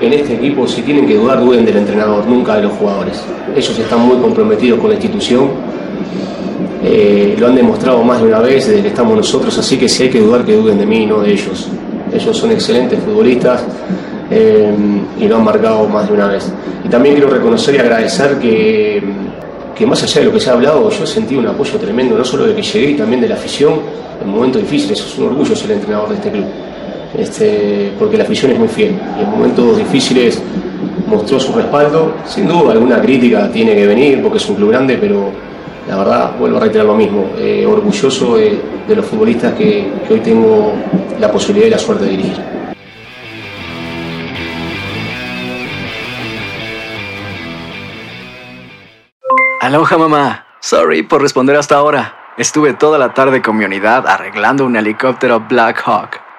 en este equipo, si tienen que dudar, duden del entrenador, nunca de los jugadores. Ellos están muy comprometidos con la institución, eh, lo han demostrado más de una vez desde que estamos nosotros, así que si hay que dudar, que duden de mí, no de ellos. Ellos son excelentes futbolistas eh, y lo han marcado más de una vez. Y también quiero reconocer y agradecer que, que más allá de lo que se ha hablado, yo sentí un apoyo tremendo, no solo de que llegué, también de la afición en momentos difíciles. Es un orgullo ser entrenador de este club este, porque la afición es muy fiel y en momentos difíciles mostró su respaldo. Sin duda, alguna crítica tiene que venir porque es un club grande, pero la verdad, vuelvo a reiterar lo mismo, eh, orgulloso de, los futbolistas que, que hoy tengo la posibilidad y la suerte de dirigir. Aloha mamá. Sorry por responder hasta ahora. Estuve toda la tarde con mi unidad arreglando un helicóptero Black Hawk.